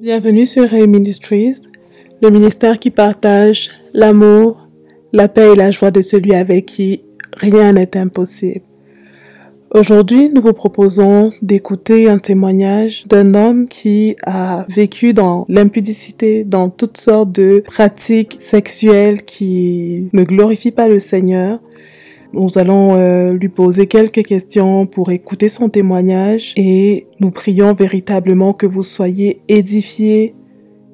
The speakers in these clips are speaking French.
Bienvenue sur Ray Ministries, le ministère qui partage l'amour, la paix et la joie de celui avec qui rien n'est impossible. Aujourd'hui, nous vous proposons d'écouter un témoignage d'un homme qui a vécu dans l'impudicité, dans toutes sortes de pratiques sexuelles qui ne glorifient pas le Seigneur. Nous allons euh, lui poser quelques questions pour écouter son témoignage et nous prions véritablement que vous soyez édifiés,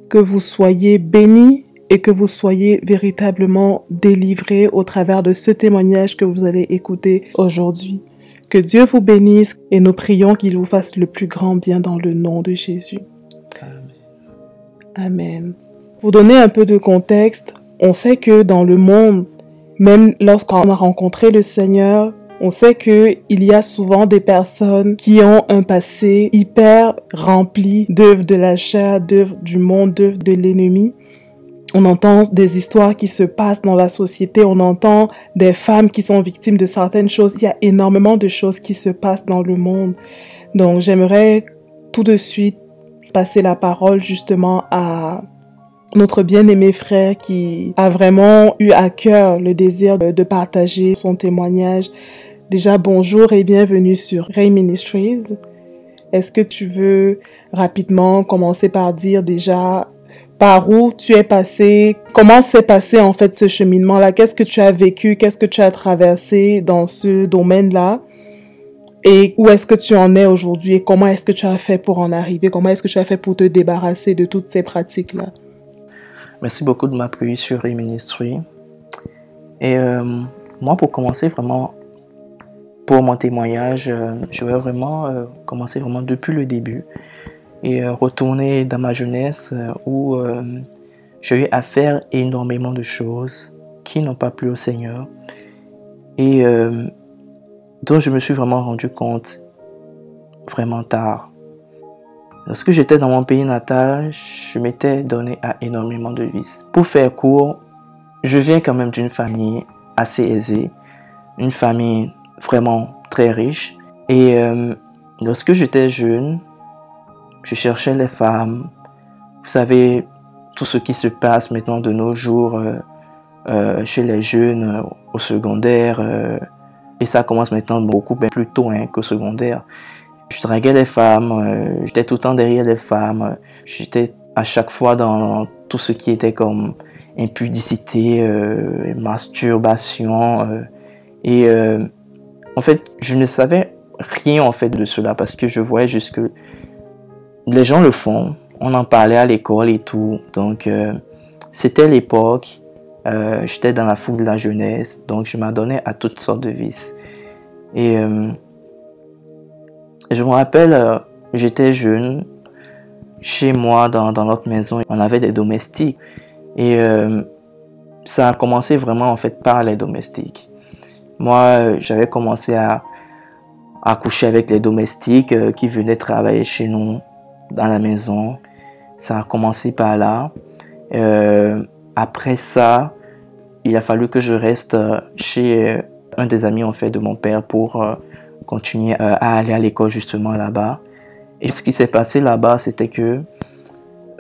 que vous soyez bénis et que vous soyez véritablement délivrés au travers de ce témoignage que vous allez écouter aujourd'hui. Que Dieu vous bénisse et nous prions qu'il vous fasse le plus grand bien dans le nom de Jésus. Amen. Amen. Pour donner un peu de contexte, on sait que dans le monde, même lorsqu'on a rencontré le Seigneur, on sait que il y a souvent des personnes qui ont un passé hyper rempli d'œuvres de la chair, d'œuvres du monde, d'œuvres de l'ennemi. On entend des histoires qui se passent dans la société, on entend des femmes qui sont victimes de certaines choses. Il y a énormément de choses qui se passent dans le monde. Donc j'aimerais tout de suite passer la parole justement à notre bien-aimé frère qui a vraiment eu à cœur le désir de, partager son témoignage. Déjà, bonjour et bienvenue sur Ray Ministries. Est-ce que tu veux rapidement commencer par dire déjà par où tu es passé, comment s'est passé en fait ce cheminement-là, qu'est-ce que tu as vécu, qu'est-ce que tu as traversé dans ce domaine-là? Et où est-ce que tu en es aujourd'hui? Et comment est-ce que tu as fait pour en arriver, comment est-ce que tu as fait pour te débarrasser de toutes ces pratiques-là? Merci beaucoup de m'appuyer sur e-ministry. Et euh, moi, pour commencer vraiment, pour mon témoignage, euh, je vais vraiment euh, commencer vraiment depuis le début et retourner dans ma jeunesse où j'ai eu à faire énormément de choses qui n'ont pas plu au Seigneur et dont je me suis vraiment rendu compte vraiment tard. Lorsque j'étais dans mon pays natal, je m'étais donné à énormément de vices. Pour faire court, je viens quand même d'une famille assez aisée, une famille vraiment très riche. Et euh, lorsque j'étais jeune, je cherchais les femmes. Vous savez, tout ce qui se passe maintenant de nos jours euh, euh, chez les jeunes au secondaire. et ça commence maintenant beaucoup plus tôt hein, qu'au secondaire. Je draguais les femmes, euh, j'étais tout le temps derrière les femmes, j'étais à chaque fois dans tout ce qui était comme impudicité, euh, masturbation. Euh, et en fait, je ne savais rien en fait de cela parce que je voyais juste que les gens le font, on en parlait à l'école et tout. Donc, c'était l'époque, j'étais dans la foule de la jeunesse, donc je m'adonnais à toutes sortes de vices. Et je me rappelle, euh, j'étais jeune, chez moi, dans, notre maison, on avait des domestiques. Et euh, ça a commencé vraiment en fait par les domestiques. Moi, euh, j'avais commencé à, à, coucher avec les domestiques qui venaient travailler chez nous dans la maison. Ça a commencé par là. après ça, il a fallu que je reste chez un des amis en fait de mon père pour continuer euh, à aller à l'école justement là-bas. Et ce qui s'est passé là-bas, c'était que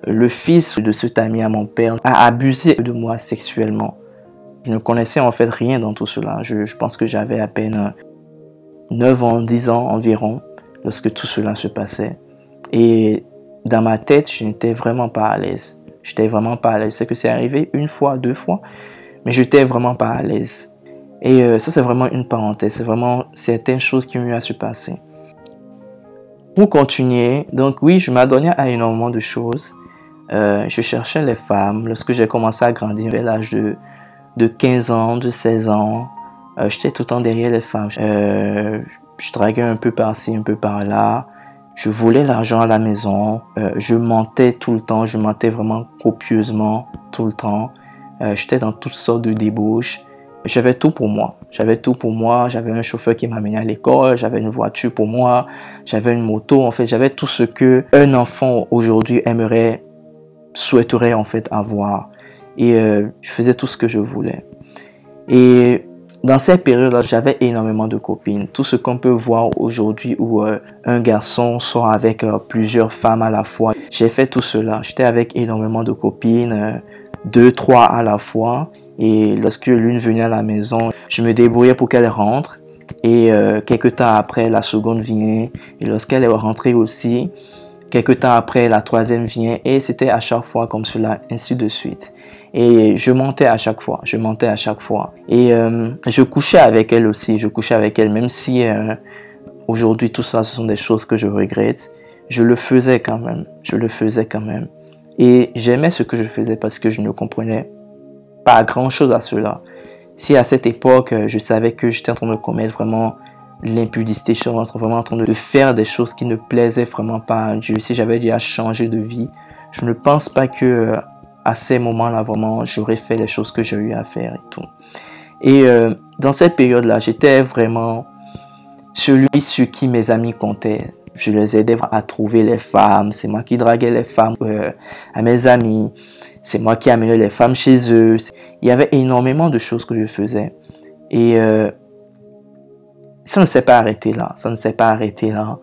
le fils de cet ami à mon père a abusé de moi sexuellement. Je ne connaissais en fait rien dans tout cela. Je, pense que j'avais à peine 9 ans, 10 ans environ lorsque tout cela se passait. Et dans ma tête, je n'étais vraiment pas à l'aise. J'étais vraiment pas à l'aise. C'est que c'est arrivé une fois, deux fois, mais j'étais vraiment pas à l'aise. Et euh, ça, c'est vraiment une parenthèse. C'est vraiment certaines choses qui ont eu à se passer. Pour continuer, donc oui, je m'adonnais à énormément de choses. Euh, je cherchais les femmes. Lorsque j'ai commencé à grandir à l'âge de, de 15 ans, de 16 ans, euh, j'étais tout le temps derrière les femmes. je draguais un peu par-ci, un peu par-là. Je voulais l'argent à la maison. je mentais tout le temps. Je mentais vraiment copieusement tout le temps. j'étais dans toutes sortes de débauches j'avais tout pour moi. J'avais tout pour moi. J'avais un chauffeur qui m'amenait à l'école. J'avais une voiture pour moi. J'avais une moto. En fait, j'avais tout ce que un enfant aujourd'hui aimerait, souhaiterait en fait avoir. Et euh, je faisais tout ce que je voulais. Et dans cette période-là, j'avais énormément de copines. Tout ce qu'on peut voir aujourd'hui où euh, un garçon sort avec euh, plusieurs femmes à la fois. J'ai fait tout cela. J'étais avec énormément de copines, deux, trois à la fois. Et lorsque l'une venait à la maison, je me débrouillais pour qu'elle rentre. Et quelques temps après, la seconde vient. Et lorsqu'elle est rentrée aussi, quelques temps après, la troisième vient. Et c'était à chaque fois comme cela, ainsi de suite. Et je montais à chaque fois, je montais à chaque fois. Et euh, je couchais avec elle aussi, je couchais avec elle, même si euh, aujourd'hui tout ça, ce sont des choses que je regrette. Je le faisais quand même, je le faisais quand même. Et j'aimais ce que je faisais parce que je ne comprenais pas grand-chose à cela. Si à cette époque, euh, je savais que j'étais en train de commettre vraiment l'impudicité, je suis vraiment en train de faire des choses qui ne plaisaient vraiment pas à Dieu, si j'avais déjà changé de vie, je ne pense pas que à ces moments-là, vraiment, j'aurais fait les choses que j'ai eu à faire et tout. Et euh, dans cette période-là, j'étais vraiment celui sur qui mes amis comptaient. Je les aidais à trouver les femmes. C'est moi qui draguais les femmes euh, à mes amis. C'est moi qui amenais les femmes chez eux. Il y avait énormément de choses que je faisais. Et euh, ça ne s'est pas arrêté là. Ça ne s'est pas arrêté là.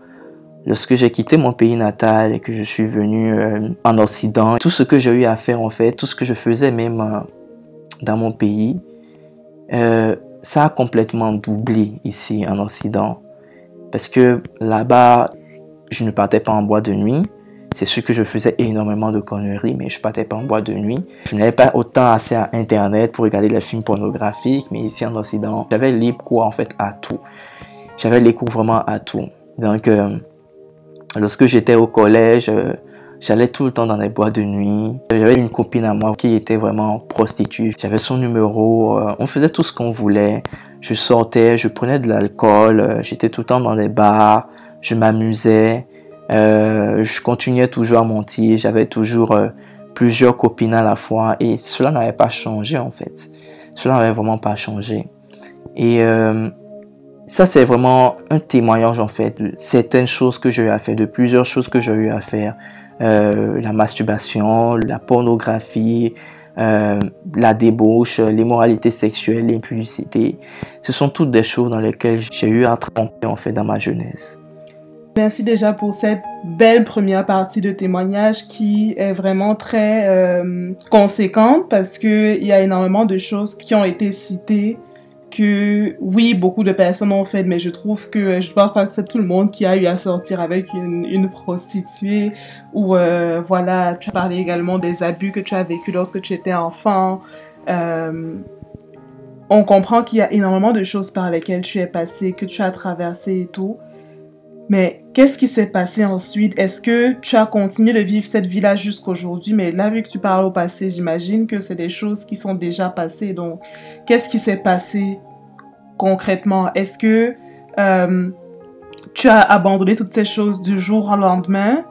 Lorsque j'ai quitté mon pays natal et que je suis venu euh, en Occident, tout ce que j'ai eu à faire en fait, tout ce que je faisais même euh, dans mon pays, ça a complètement doublé ici en Occident. Parce que là-bas, je ne partais pas en bois de nuit. C'est sûr que je faisais énormément de conneries, mais je partais pas en bois de nuit. Je n'avais pas autant assez à Internet pour regarder les films pornographiques, mais ici en Occident, j'avais libre cours en fait à tout. J'avais les cours vraiment à tout. Donc, Lorsque j'étais au collège, euh, j'allais tout le temps dans les boîtes de nuit. J'avais une copine à moi qui était vraiment prostituée. J'avais son numéro. Euh, on faisait tout ce qu'on voulait. Je sortais, je prenais de l'alcool. Euh, j'étais tout le temps dans les bars. Je m'amusais. Je continuais toujours à mentir. J'avais toujours plusieurs copines à la fois. Et cela n'avait pas changé en fait. Cela n'avait vraiment pas changé. Et ça, c'est vraiment un témoignage en fait de certaines choses que j'ai eu à faire, de plusieurs choses que j'ai eu à faire. Euh, la masturbation, la pornographie, euh, la débauche, l'immoralité sexuelle, l'impudicité. Ce sont toutes des choses dans lesquelles j'ai eu à tromper en fait dans ma jeunesse. Merci déjà pour cette belle première partie de témoignage qui est vraiment très euh, conséquente parce qu'il y a énormément de choses qui ont été citées que oui, beaucoup de personnes ont fait, mais je trouve que je pense pas que c'est tout le monde qui a eu à sortir avec une, prostituée ou euh, voilà, tu as parlé également des abus que tu as vécu lorsque tu étais enfant. Euh, on comprend qu'il y a énormément de choses par lesquelles tu es passé, que tu as traversé et tout. Mais qu'est-ce qui s'est passé ensuite? Est-ce que tu as continué de vivre cette vie-là jusqu'aujourd'hui? Mais là, vu que tu parles au passé, j'imagine que c'est des choses qui sont déjà passées. Donc, qu'est-ce qui s'est passé concrètement? Est-ce que euh, tu as abandonné toutes ces choses du jour au lendemain?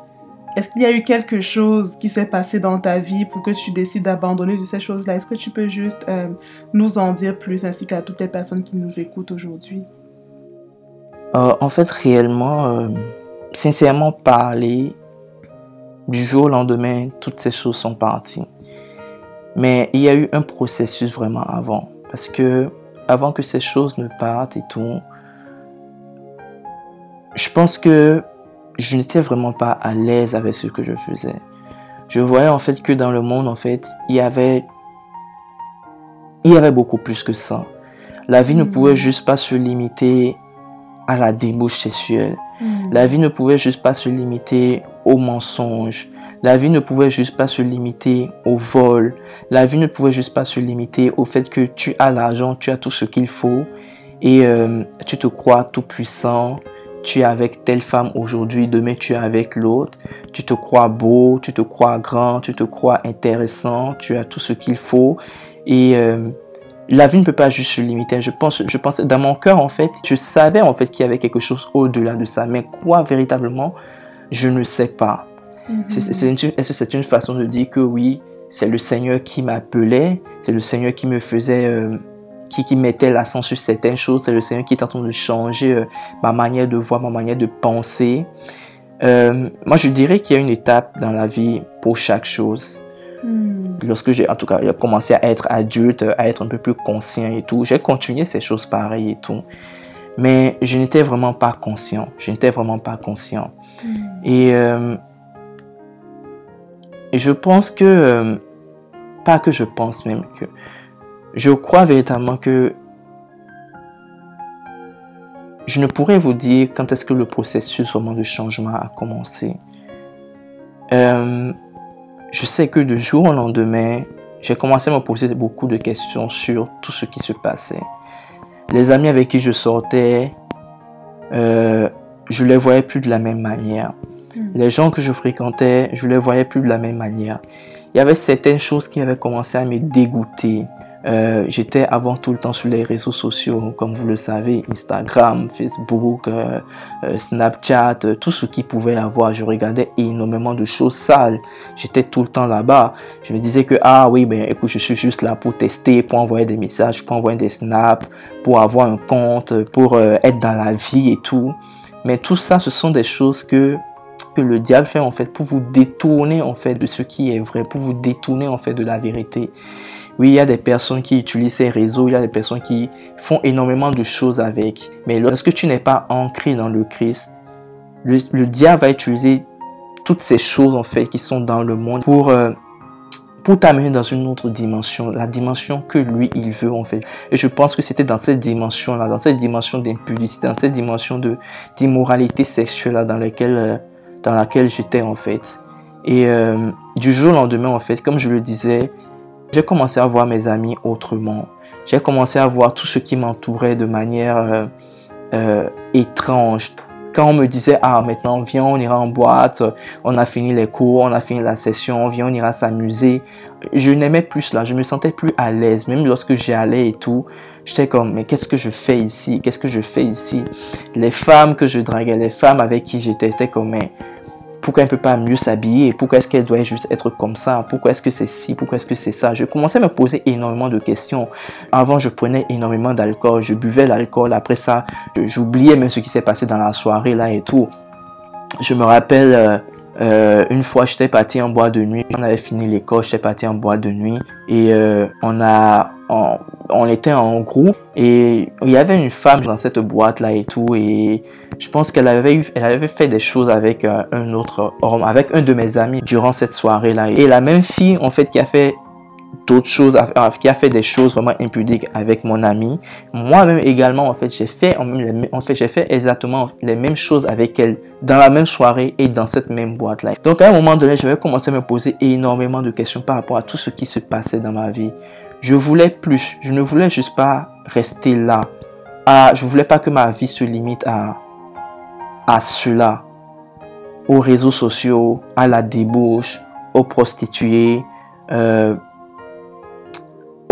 Est-ce qu'il y a eu quelque chose qui s'est passé dans ta vie pour que tu décides d'abandonner de ces choses-là? Est-ce que tu peux juste euh, nous en dire plus ainsi qu'à toutes les personnes qui nous écoutent aujourd'hui? Euh, en fait, réellement, euh, sincèrement parler, du jour au lendemain, toutes ces choses sont parties. Mais il y a eu un processus vraiment avant. Parce que avant que ces choses ne partent et tout, je pense que je n'étais vraiment pas à l'aise avec ce que je faisais. Je voyais en fait que dans le monde, en fait, il y avait, il y avait beaucoup plus que ça. La vie ne pouvait hmm. juste pas se limiter à la débauche sexuelle. Hmm. La vie ne pouvait juste pas se limiter au mensonge. La vie ne pouvait juste pas se limiter au vol. La vie ne pouvait juste pas se limiter au fait que tu as l'argent, tu as tout ce qu'il faut et euh, tu te crois tout puissant. Tu es avec telle femme aujourd'hui, demain tu es avec l'autre. Tu te crois beau, tu te crois grand, tu te crois intéressant, tu as tout ce qu'il faut. Et euh, la vie ne peut pas juste se limiter. Je pense, je pense, dans mon cœur, en fait, je savais en fait qu'il y avait quelque chose au-delà de ça. Mais quoi véritablement, je ne sais pas. Mm-hmm. Est-ce que c'est une façon de dire que oui, c'est le Seigneur qui m'appelait, c'est le Seigneur qui me faisait, euh, qui, qui mettait l'accent sur certaines choses, c'est le Seigneur qui est en train de changer euh, ma manière de voir, ma manière de penser. Euh, moi, je dirais qu'il y a une étape dans la vie pour chaque chose. Mm. lorsque j'ai en tout cas commencé à être adulte, à être un peu plus conscient et tout, j'ai continué ces choses pareilles et tout. Mais je n'étais vraiment pas conscient. Je n'étais vraiment pas conscient. Hmm. Et, euh, je pense que, euh, pas que je pense même, que je crois véritablement que je ne pourrais vous dire quand est-ce que le processus vraiment de changement a commencé. Euh, je sais que de jour au lendemain, j'ai commencé à me poser beaucoup de questions sur tout ce qui se passait. Les amis avec qui je sortais, euh, je les voyais plus de la même manière. Hmm. Les gens que je fréquentais, je les voyais plus de la même manière. Il y avait certaines choses qui avaient commencé à me dégoûter. Euh, j'étais avant tout le temps sur les réseaux sociaux, comme vous le savez, Instagram, Facebook, euh, euh, Snapchat, tout ce qui pouvait avoir. Je regardais énormément de choses sales. J'étais tout le temps là-bas. Je me disais que, ah oui, ben écoute, je suis juste là pour tester, pour envoyer des messages, pour envoyer des snaps, pour avoir un compte, pour être dans la vie et tout. Mais tout ça, ce sont des choses que que le diable fait en fait pour vous détourner en fait de ce qui est vrai, pour vous détourner en fait de la vérité. Oui, il y a des personnes qui utilisent ces réseaux, il y a des personnes qui font énormément de choses avec. Mais lorsque tu n'es pas ancré dans le Christ, le, diable va utiliser toutes ces choses en fait qui sont dans le monde pour euh, pour t'amener dans une autre dimension, la dimension que lui il veut en fait. Et je pense que c'était dans cette dimension là, dans cette dimension d'impudicité, dans cette dimension d'immoralité sexuelle là, dans laquelle euh, dans laquelle j'étais en fait. Et euh, du jour au lendemain en fait, comme je le disais, j'ai commencé à voir mes amis autrement. J'ai commencé à voir tout ce qui m'entourait de manière euh, euh, étrange. Quand on me disait, ah maintenant viens, on ira en boîte, on a fini les cours, on a fini la session, viens, on ira s'amuser. Je n'aimais plus cela, je me sentais plus à l'aise. Même lorsque j'y allais et tout, j'étais comme, mais qu'est-ce que je fais ici? Qu'est-ce que je fais ici Les femmes que je draguais, les femmes avec qui j'étais, c'était comme, mais pourquoi elle ne peut pas mieux s'habiller Pourquoi est-ce qu'elle doit juste être comme ça? Pourquoi est-ce que c'est ci? Pourquoi est-ce que c'est ça? Je commençais à me poser énormément de questions. Avant, je prenais énormément d'alcool, je buvais l'alcool. Après ça, j'oubliais même ce qui s'est passé dans la soirée là et tout. Je me rappelle, euh, une fois, j'étais parti en boîte de nuit. On avait fini l'école, j'étais parti en boîte de nuit. Et euh, on a... On, était en groupe et il y avait une femme dans cette boîte là et tout et je pense qu'elle avait elle avait fait des choses avec euh, un autre homme, avec un de mes amis durant cette soirée là et la même fille en fait qui a fait d'autres choses, qui a fait des choses vraiment impudiques avec mon ami. Moi-même également, en fait, j'ai fait, en fait, fait exactement les mêmes choses avec elle dans la même soirée et dans cette même boîte-là. Donc, à un moment donné, j'avais commencé à me poser énormément de questions par rapport à tout ce qui se passait dans ma vie. Je voulais plus. Je ne voulais juste pas rester là. Ah, je voulais pas que ma vie se limite à, à cela. Aux réseaux sociaux, à la débauche, aux prostituées, euh,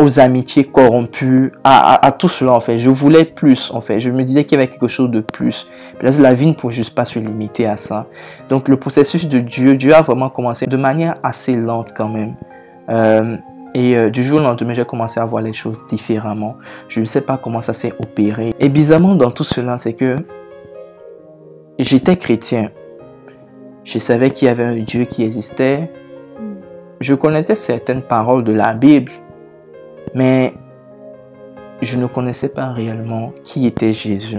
aux amitiés corrompues, à, tout cela en fait. Je voulais plus en fait. Je me disais qu'il y avait quelque chose de plus. la vie ne pouvait juste pas se limiter à ça. Donc le processus de Dieu, Dieu a vraiment commencé de manière assez lente quand même. Euh, et euh, du jour au lendemain, j'ai commencé à voir les choses différemment. Je ne sais pas comment ça s'est opéré. Et bizarrement dans tout cela, c'est que j'étais chrétien. Je savais qu'il y avait un Dieu qui existait. Je connaissais certaines paroles de la Bible mais je ne connaissais pas réellement qui était Jésus.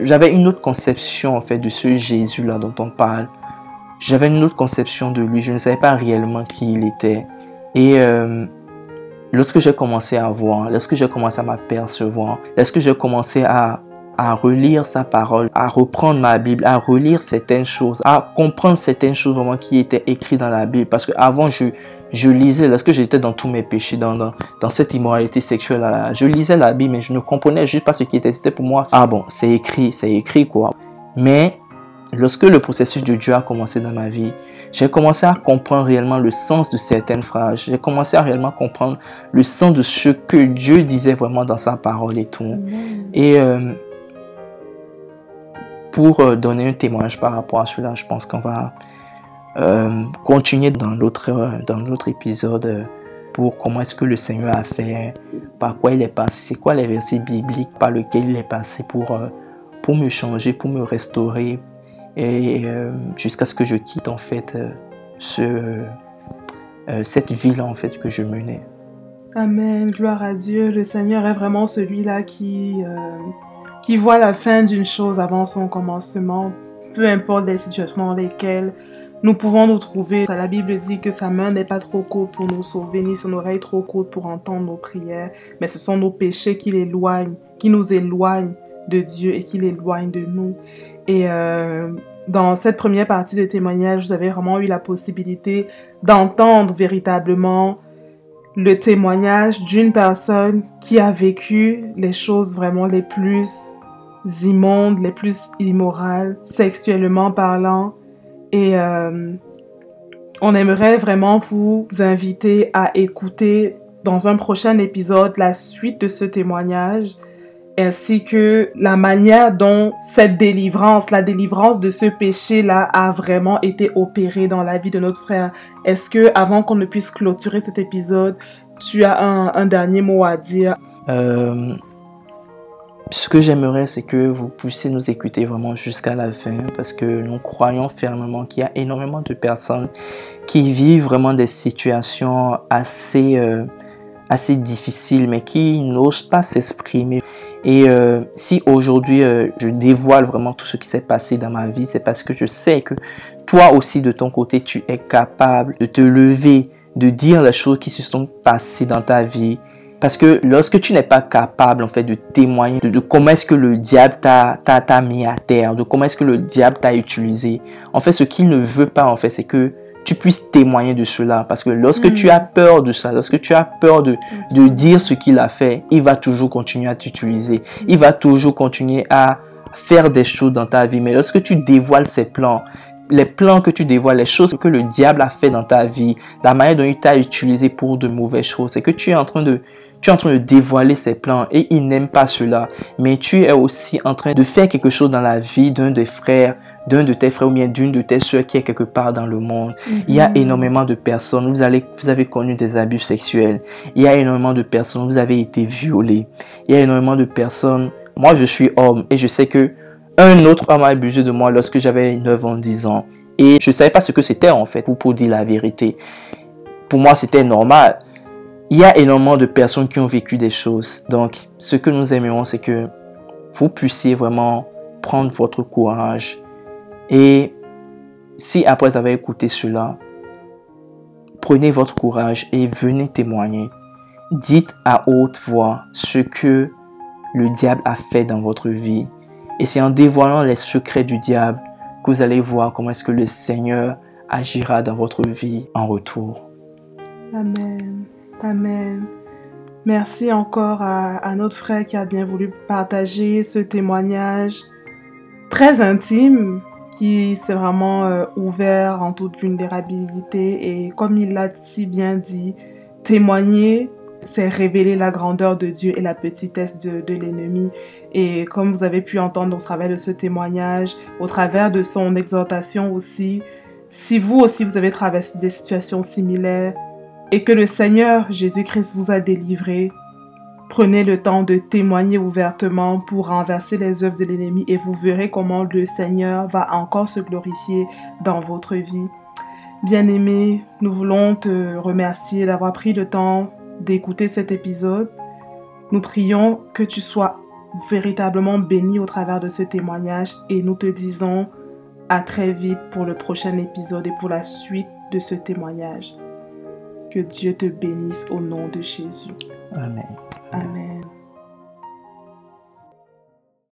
J'avais une autre conception en fait de ce Jésus-là dont on parle. J'avais une autre conception de lui. Je ne savais pas réellement qui il était. Et euh, lorsque j'ai commencé à voir, lorsque j'ai commencé à m'apercevoir, lorsque j'ai commencé à, à relire sa parole, à reprendre ma Bible, à relire certaines choses, à comprendre certaines choses vraiment qui étaient écrites dans la Bible. Parce que avant je, je lisais, lorsque j'étais dans tous mes péchés, dans, dans, cette immoralité sexuelle, là, je lisais la Bible, mais je ne comprenais juste pas ce qui était. C'était pour moi, ah bon, c'est écrit, c'est écrit quoi. Mais lorsque le processus de Dieu a commencé dans ma vie, j'ai commencé à comprendre réellement le sens de certaines phrases. J'ai commencé à réellement comprendre le sens de ce que Dieu disait vraiment dans sa parole et tout. Et euh, pour euh, donner un témoignage par rapport à cela, je pense qu'on va euh, continuer dans l'autre euh, dans l'autre épisode euh, pour comment est-ce que le Seigneur a fait, par quoi il est passé, c'est quoi les versets bibliques par lesquels il est passé pour, pour me changer, pour me restaurer, et jusqu'à ce que je quitte en fait ce, euh, cette vie-là en fait que je menais. Amen, gloire à Dieu. Le Seigneur est vraiment celui-là qui, euh, qui voit la fin d'une chose avant son commencement, peu importe les situations dans lesquelles nous pouvons nous trouver. La Bible dit que sa main n'est pas trop courte pour nous sauver, ni son oreille trop courte pour entendre nos prières, mais ce sont nos péchés qui l'éloignent, qui nous éloignent de Dieu et qui l'éloignent de nous. Et euh, dans cette première partie de témoignage, vous avez vraiment eu la possibilité d'entendre véritablement le témoignage d'une personne qui a vécu les choses vraiment les plus immondes, les plus immorales, sexuellement parlant. Et euh, on aimerait vraiment vous inviter à écouter dans un prochain épisode la suite de ce témoignage ainsi que la manière dont cette délivrance, la délivrance de ce péché-là a vraiment été opérée dans la vie de notre frère. Est-ce que, avant qu'on ne puisse clôturer cet épisode, tu as un, dernier mot à dire? Euh, Ce que j'aimerais, c'est que vous puissiez nous écouter vraiment jusqu'à la fin, parce que nous croyons fermement qu'il y a énormément de personnes qui vivent vraiment des situations assez, euh, assez difficiles, mais qui n'osent pas s'exprimer. Et euh, si aujourd'hui euh, je dévoile vraiment tout ce qui s'est passé dans ma vie, c'est parce que je sais que toi aussi de ton côté, tu es capable de te lever, de dire les choses qui se sont passées dans ta vie. Parce que lorsque tu n'es pas capable en fait de témoigner de, comment est-ce que le diable t'a mis à terre, de comment est-ce que le diable t'a utilisé, en fait ce qu'il ne veut pas en fait c'est que tu puisses témoigner de cela. Parce que lorsque tu as peur de ça, lorsque tu as peur de, de dire ce qu'il a fait, il va toujours continuer à t'utiliser. Il va toujours continuer à faire des choses dans ta vie. Mais lorsque tu dévoiles ses plans, les plans que tu dévoiles, les choses que le diable a fait dans ta vie, la manière dont il t'a utilisé pour de mauvaises choses, c'est que tu es en train de tu es en train de dévoiler ses plans et il n'aime pas cela. Mais tu es aussi en train de faire quelque chose dans la vie d'un des frères, d'un de tes frères ou bien d'une de tes soeurs qui est quelque part dans le monde. Il y a mhm. énormément de personnes, vous, allez, vous avez connu des abus sexuels. Il y a énormément de personnes, vous avez été violés. Il y a énormément de personnes, moi je suis homme et je sais que un autre homme a abusé de moi lorsque j'avais 9 ans, 10 ans. Et je ne savais pas ce que c'était en fait, pour, pour dire la vérité. Pour moi, c'était normal. Il y a énormément de personnes qui ont vécu des choses. Donc, ce que nous aimerions, c'est que vous puissiez vraiment prendre votre courage et si après avoir écouté cela, prenez votre courage et venez témoigner. Dites à haute voix ce que le diable a fait dans votre vie. Et c'est en dévoilant les secrets du diable que vous allez voir comment est-ce que le Seigneur agira dans votre vie en retour. Amen. Amen. Merci encore à, notre frère qui a bien voulu partager ce témoignage très intime qui s'est vraiment euh, ouvert en toute vulnérabilité et comme il l'a si bien dit, témoigner, c'est révéler la grandeur de Dieu et la petitesse de l'ennemi. Et comme vous avez pu entendre au travers de ce témoignage, au travers de son exhortation aussi, si vous aussi vous avez traversé des situations similaires et que le Seigneur Jésus-Christ vous a délivré, Prenez le temps de témoigner ouvertement pour renverser les œuvres de l'ennemi et vous verrez comment le Seigneur va encore se glorifier dans votre vie. Bien-aimé, nous voulons te remercier d'avoir pris le temps d'écouter cet épisode. Nous prions que tu sois véritablement béni au travers de ce témoignage et nous te disons à très vite pour le prochain épisode et pour la suite de ce témoignage. Que Dieu te bénisse au nom de Jésus. Amen. Amen.